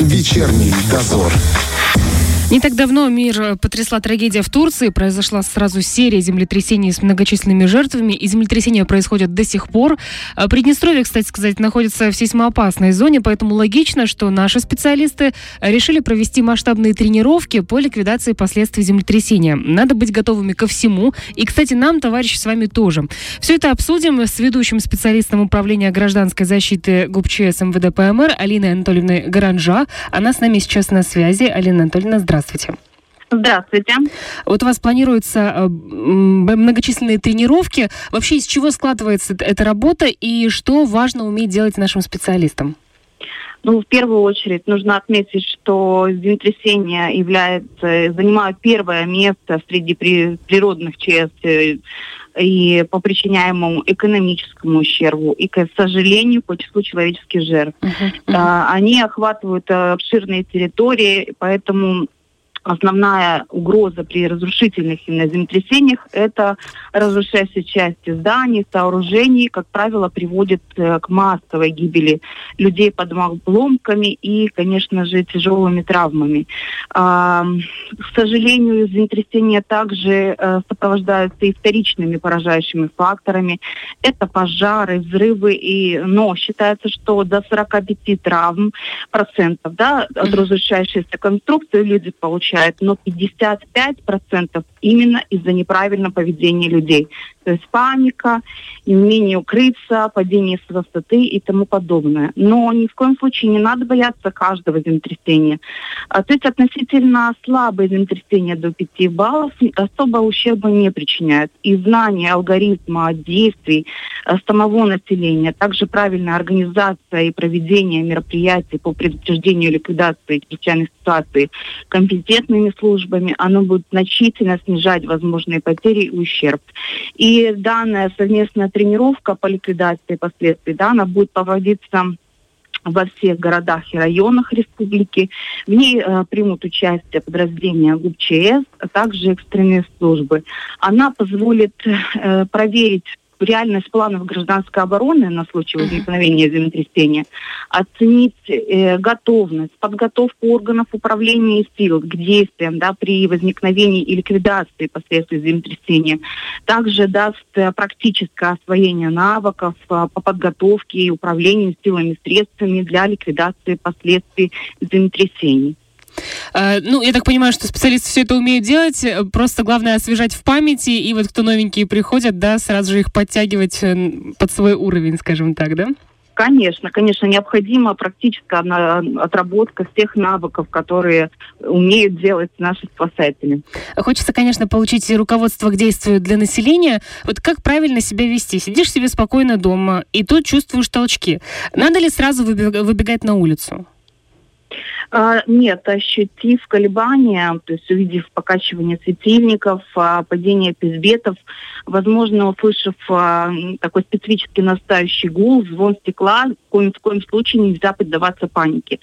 Вечерний дозор. Не так давно мир э, потрясла трагедия в Турции. Произошла сразу серия землетрясений с многочисленными жертвами. И землетрясения происходят до сих пор. А Приднестровье, кстати сказать, находится в сейсмоопасной зоне, поэтому логично, что наши специалисты решили провести масштабные тренировки по ликвидации последствий землетрясения. Надо быть готовыми ко всему. И, кстати, нам, товарищи, с вами тоже. Все это обсудим с ведущим специалистом управления гражданской защиты ГУПЧС МВД ПМР Алиной Анатольевной Гаранжа. Она с нами сейчас на связи. Алина Анатольевна, здравствуйте. Здравствуйте. Здравствуйте. Вот у вас планируются э, многочисленные тренировки. Вообще из чего складывается эта работа и что важно уметь делать нашим специалистам? Ну, в первую очередь нужно отметить, что землетрясения являются, занимают первое место среди при, природных ЧС э, и по причиняемому экономическому ущербу, и, к сожалению, по числу человеческих жертв. Uh-huh, uh-huh. Они охватывают обширные территории, поэтому основная угроза при разрушительных землетрясениях – это разрушающие части зданий, сооружений, как правило, приводит э, к массовой гибели людей под обломками и, конечно же, тяжелыми травмами. А, к сожалению, землетрясения также э, сопровождаются и вторичными поражающими факторами. Это пожары, взрывы, и, но считается, что до 45 травм процентов да, от разрушающейся конструкции люди получают получает, но 55% именно из-за неправильного поведения людей. То есть паника, неумение укрыться, падение с высоты и тому подобное. Но ни в коем случае не надо бояться каждого землетрясения. А, то есть относительно слабые землетрясения до 5 баллов особо ущерба не причиняют. И знание алгоритма действий а, самого населения, также правильная организация и проведение мероприятий по предупреждению ликвидации чрезвычайных ситуаций компетентными службами, оно будет значительно снижать возможные потери и ущерб. И данная совместная тренировка по ликвидации последствий, да, она будет проводиться во всех городах и районах республики. В ней э, примут участие подразделения ГУПЧС, а также экстренные службы. Она позволит э, проверить реальность планов гражданской обороны на случай возникновения землетрясения, оценить э, готовность, подготовку органов управления и сил к действиям да, при возникновении и ликвидации последствий землетрясения. Также даст э, практическое освоение навыков э, по подготовке и управлению силами и средствами для ликвидации последствий землетрясений. Э, ну, я так понимаю, что специалисты все это умеют делать, э, просто главное освежать в памяти, и вот кто новенькие приходят, да, сразу же их подтягивать э, под свой уровень, скажем так, да? Конечно, конечно, необходима практическая отработка всех навыков, которые умеют делать наши спасатели. Хочется, конечно, получить руководство к действию для населения. Вот как правильно себя вести? Сидишь себе спокойно дома, и тут чувствуешь толчки. Надо ли сразу выбегать на улицу? А, нет, ощутив колебания, то есть увидев покачивание светильников, а, падение пизбетов, возможно, услышав а, такой специфический настающий гул, звон стекла, в коем, в коем случае нельзя поддаваться панике.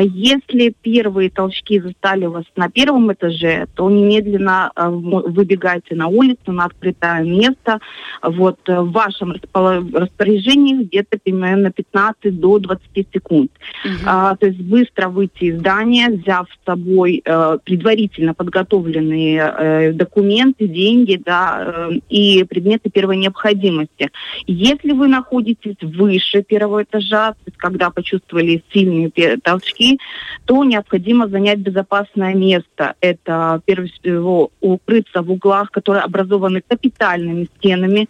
Если первые толчки застали вас на первом этаже, то немедленно выбегайте на улицу, на открытое место. Вот в вашем распоряжении где-то примерно 15 до 20 секунд. Угу. А, то есть быстро выйти выйти из здания, взяв с собой э, предварительно подготовленные э, документы, деньги да, э, и предметы первой необходимости. Если вы находитесь выше первого этажа, когда почувствовали сильные толчки, то необходимо занять безопасное место. Это, прежде всего, укрыться в углах, которые образованы капитальными стенами,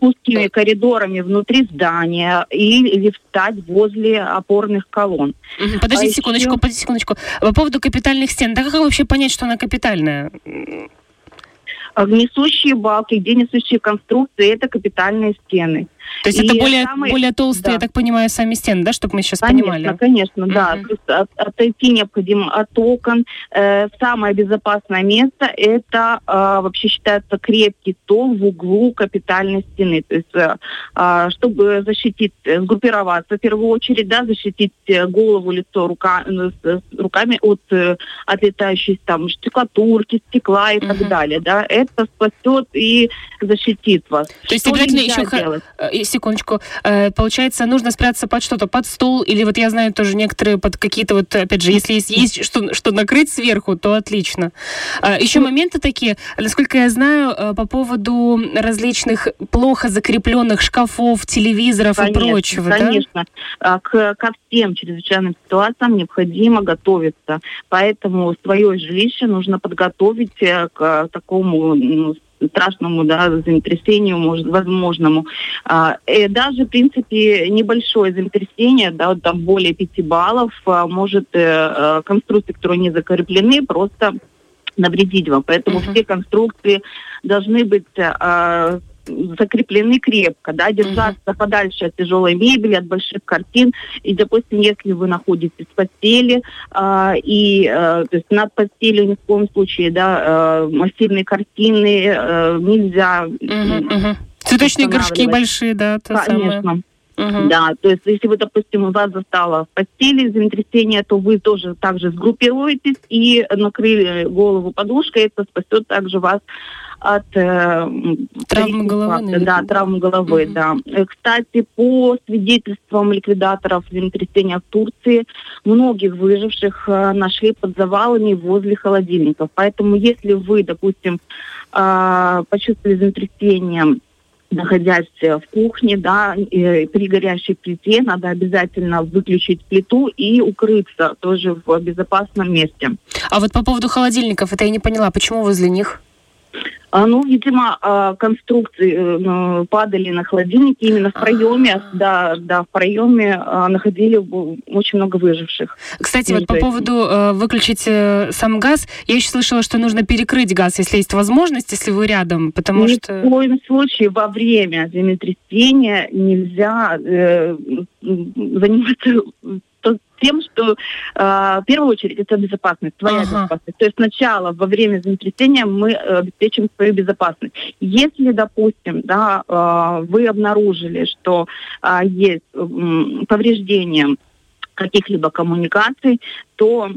узкими коридорами внутри здания или встать возле опорных колонн. Подождите а секундочку, еще подождите секундочку. По поводу капитальных стен. Да как вообще понять, что она капитальная? Несущие балки, где несущие конструкции, это капитальные стены. То есть и это более, самый, более толстые, да. я так понимаю, сами стены, да, чтобы мы сейчас конечно, понимали? Конечно, конечно, да. То есть от, отойти необходимо от окон. Э, самое безопасное место – это э, вообще считается крепкий стол в углу капитальной стены. То есть э, э, чтобы защитить, сгруппироваться в первую очередь, да, защитить голову, лицо рука, руками от э, отлетающей там штукатурки, стекла и mm-hmm. так далее. Да. Это спасет и защитит вас. То есть обязательно еще делать? Секундочку, получается, нужно спрятаться под что-то, под стол или вот я знаю тоже некоторые под какие-то вот, опять же, если есть, есть что, что накрыть сверху, то отлично. Еще ну, моменты такие, насколько я знаю, по поводу различных плохо закрепленных шкафов, телевизоров конечно, и прочего, Конечно, да? к, ко всем чрезвычайным ситуациям необходимо готовиться, поэтому свое жилище нужно подготовить э, к такому страшному да, землетрясению, может, возможному. А, и даже, в принципе, небольшое землетрясение, да, вот там более 5 баллов, а, может э, э, конструкции, которые не закреплены, просто навредить вам. Поэтому uh-huh. все конструкции должны быть э, закреплены крепко, да, держаться uh-huh. подальше от тяжелой мебели, от больших картин. И, допустим, если вы находитесь в постели, э, и э, то есть над постелью ни в коем случае, да, э, массивные картины э, нельзя. Uh-huh, uh-huh. Цветочные горшки большие, да, то Конечно. самое. Угу. Да, то есть если вы, допустим, вас застало в постели землетрясение, то вы тоже также сгруппируетесь и накрыли голову подушкой, это спасет также вас от э, травмы головы. Факта, да, травмы головы, угу. да. Э, кстати, по свидетельствам ликвидаторов землетрясения в Турции, многих выживших э, нашли под завалами возле холодильников. Поэтому, если вы, допустим, э, почувствовали землетрясение находясь в кухне, да, при горящей плите, надо обязательно выключить плиту и укрыться тоже в безопасном месте. А вот по поводу холодильников, это я не поняла, почему возле них? А, ну, видимо, а, конструкции э, падали на холодильнике именно в проеме, А-а-а. да, да, в проеме а, находили очень много выживших. Кстати, вот по поводу э, выключить э, сам газ, я еще слышала, что нужно перекрыть газ, если есть возможность, если вы рядом, потому Ни что... Ни в коем случае во время землетрясения нельзя э, заниматься тем, что э, в первую очередь это безопасность, твоя ага. безопасность. То есть сначала во время землетрясения мы э, обеспечим свою безопасность. Если, допустим, да, э, вы обнаружили, что э, есть э, повреждение каких-либо коммуникаций, то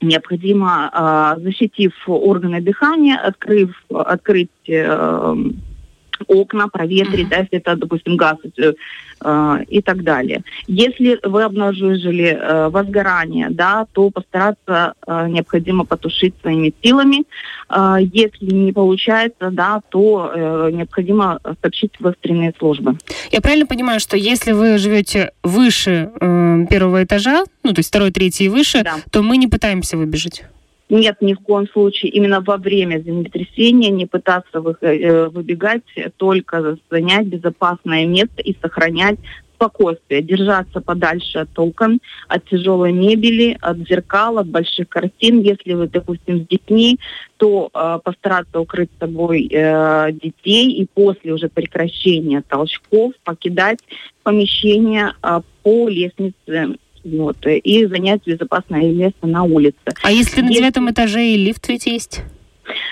необходимо, э, защитив органы дыхания, открыв, открыть э, окна, проветрить, mm-hmm. да, если это, допустим, газ э, и так далее. Если вы обнаружили э, возгорание, да, то постараться э, необходимо потушить своими силами. Э, если не получается, да, то э, необходимо сообщить в экстренные службы. Я правильно понимаю, что если вы живете выше э, первого этажа, ну, то есть второй, третий и выше, да. то мы не пытаемся выбежать? Нет, ни в коем случае. Именно во время землетрясения не пытаться вы, э, выбегать, только занять безопасное место и сохранять спокойствие, держаться подальше от окон, от тяжелой мебели, от зеркал, от больших картин. Если вы, допустим, с детьми, то э, постараться укрыть собой э, детей и после уже прекращения толчков покидать помещение э, по лестнице вот, и занять безопасное место на улице. А если на девятом этаже и лифт ведь есть?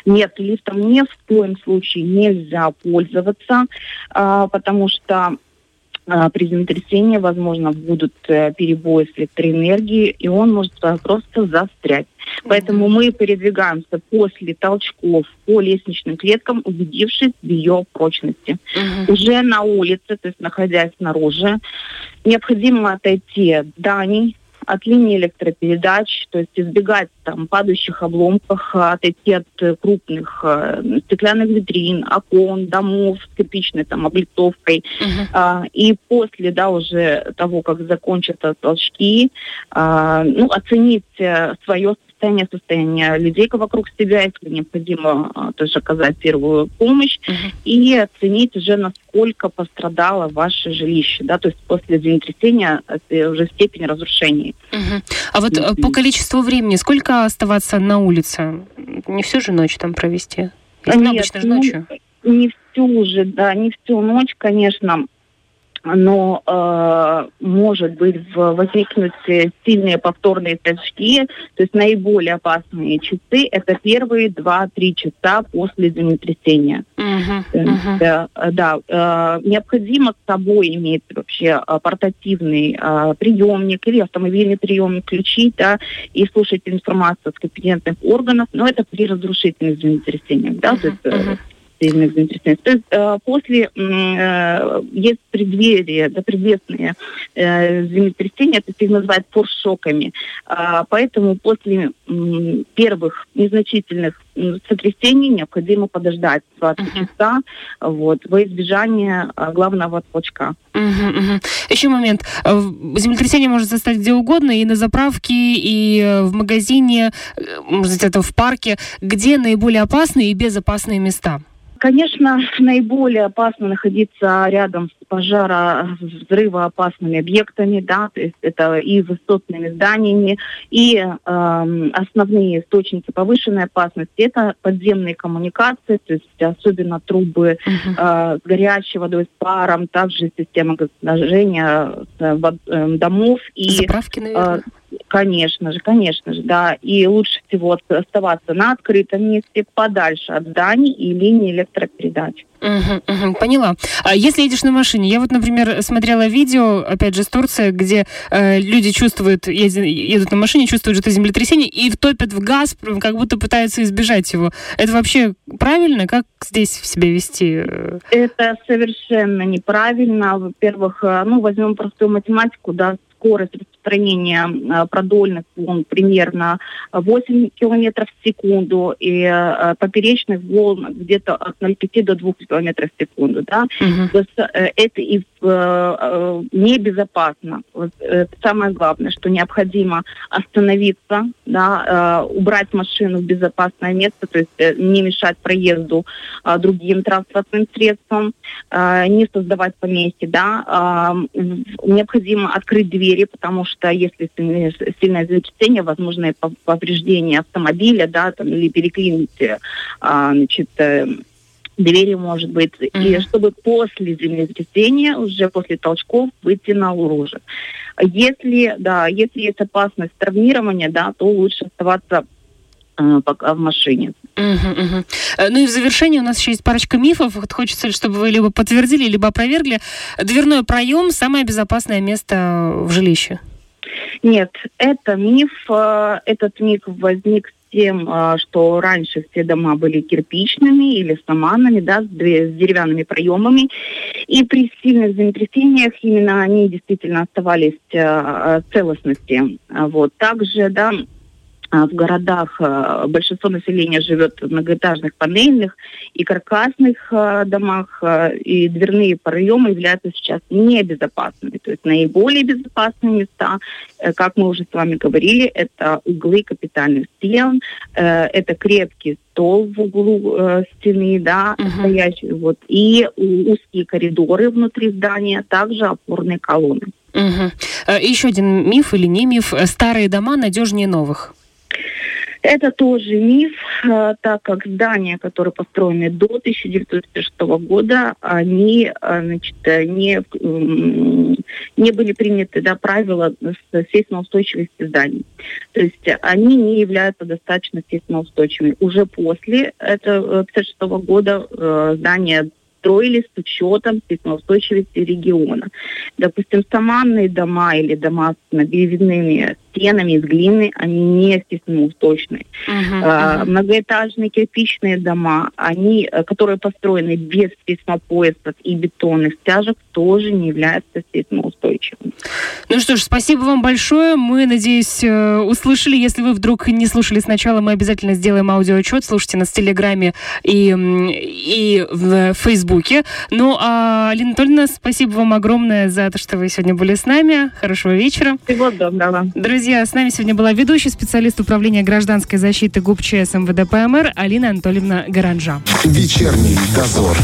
Нет, лифтом ни в коем случае нельзя пользоваться, а, потому что при землетрясении, возможно, будут э, перебои с электроэнергией, и он может просто застрять. Поэтому мы передвигаемся после толчков по лестничным клеткам, убедившись в ее прочности. Угу. Уже на улице, то есть находясь снаружи, необходимо отойти от зданий, от линии электропередач, то есть избегать там падающих обломков, отойти от крупных э, стеклянных витрин, окон, домов с кирпичной там облицовкой. Uh-huh. А, и после, да, уже того, как закончатся толчки, а, ну, оценить э, свое состояние, состояние людей вокруг себя, если необходимо а, тоже оказать первую помощь, uh-huh. и оценить уже, насколько пострадало ваше жилище, да, то есть после землетрясения это уже степень разрушений. Uh-huh. А вот uh-huh. по количеству времени, сколько оставаться на улице? Не всю же ночь там провести? Если Нет, обычно же ну, ночью. Не всю же, да, не всю ночь, конечно. Но э, может быть возникнуть сильные повторные толчки, то есть наиболее опасные часы это первые 2-3 часа после землетрясения. Uh-huh, uh-huh. Э, да, э, необходимо с собой иметь вообще э, портативный э, приемник или автомобильный приемник, включить да, и слушать информацию от компетентных органов, но это при разрушительных землетрясениях. Да, uh-huh, то есть, uh-huh сильных землетрясений. То есть э, после э, есть преддверие, да, предвестные э, землетрясения, это их называют форшоками. Э, поэтому после э, первых незначительных сотрясений необходимо подождать 20 uh-huh. часа вот, во избежание э, главного толчка. Uh-huh, uh-huh. Еще момент. Э, землетрясение может застать где угодно, и на заправке, и э, в магазине, может быть, это в парке. Где наиболее опасные и безопасные места? Конечно, наиболее опасно находиться рядом с пожара взрывоопасными объектами, да, то есть это и высотными зданиями, и э, основные источники повышенной опасности это подземные коммуникации, то есть особенно трубы э, с горячей водой, с паром, также система газоснабжения э, домов и заправки, наверное. Э, Конечно же, конечно же, да. И лучше всего оставаться на открытом месте, подальше от зданий и линии электропередач. Угу, угу, поняла. А если едешь на машине, я вот, например, смотрела видео, опять же, с Турции, где э, люди чувствуют, едут, едут на машине, чувствуют что это землетрясение и втопят в газ, как будто пытаются избежать его. Это вообще правильно? Как здесь себя вести? Это совершенно неправильно. Во-первых, э, ну, возьмем простую математику, да, скорость распространения э, продольных волн примерно 8 км в секунду и э, поперечных волн где-то от 0,5 до 2 км в секунду. Да? Угу. То есть это и небезопасно. Вот, самое главное, что необходимо остановиться, да, убрать машину в безопасное место, то есть не мешать проезду другим транспортным средствам, не создавать помехи. Да? Необходимо открыть двери, потому что если сильное, землетрясение, возможное повреждение автомобиля, да, там, или переклинить, а, значит, э, двери, может быть, mm-hmm. и чтобы после землетрясения, уже после толчков, выйти на лужи. Если, да, если есть опасность травмирования, да, то лучше оставаться э, пока в машине. Угу, угу. Ну и в завершении у нас еще есть парочка мифов. Вот хочется, чтобы вы либо подтвердили, либо опровергли. Дверной проем – самое безопасное место в жилище. Нет, это миф. Э, этот миф возник с тем, э, что раньше все дома были кирпичными или саманами, да, с, деревянными проемами. И при сильных землетрясениях именно они действительно оставались э, целостности. Вот. Также, да, в городах а, большинство населения живет в многоэтажных панельных и каркасных а, домах, и дверные проемы являются сейчас небезопасными. То есть наиболее безопасные места, э, как мы уже с вами говорили, это углы капитальных стен, э, это крепкий стол в углу э, стены, да, uh-huh. стоящий, вот, и узкие коридоры внутри здания, также опорные колонны. Угу. Еще один миф или не миф. Старые дома надежнее новых. Это тоже миф, э, так как здания, которые построены до 1956 года, они э, значит, не, не были приняты да, правила сейсмоустойчивости зданий. То есть они не являются достаточно сейсмоустойчивыми. Уже после этого 1956 э, года здания строились с учетом сейсмоустойчивости региона. Допустим, саманные дома или дома с набивными стенами из глины, они не сейсмоустойчивые. Uh-huh, uh-huh. Многоэтажные кирпичные дома, они, э, которые построены без сейсмопоясов и бетонных стяжек, тоже не являются сейсмоустойчивыми. Ну что ж, спасибо вам большое. Мы, надеюсь, э, услышали. Если вы вдруг не слушали сначала, мы обязательно сделаем аудиоотчет. Слушайте нас в Телеграме и, и в Фейсбуке. Ну, а, Алина Анатольевна, спасибо вам огромное за то, что вы сегодня были с нами. Хорошего вечера. Всего доброго. Друзья, с нами сегодня была ведущий специалист управления гражданской защиты ГУП ЧС МВД ПМР Алина Анатольевна Гаранжа. Вечерний дозор.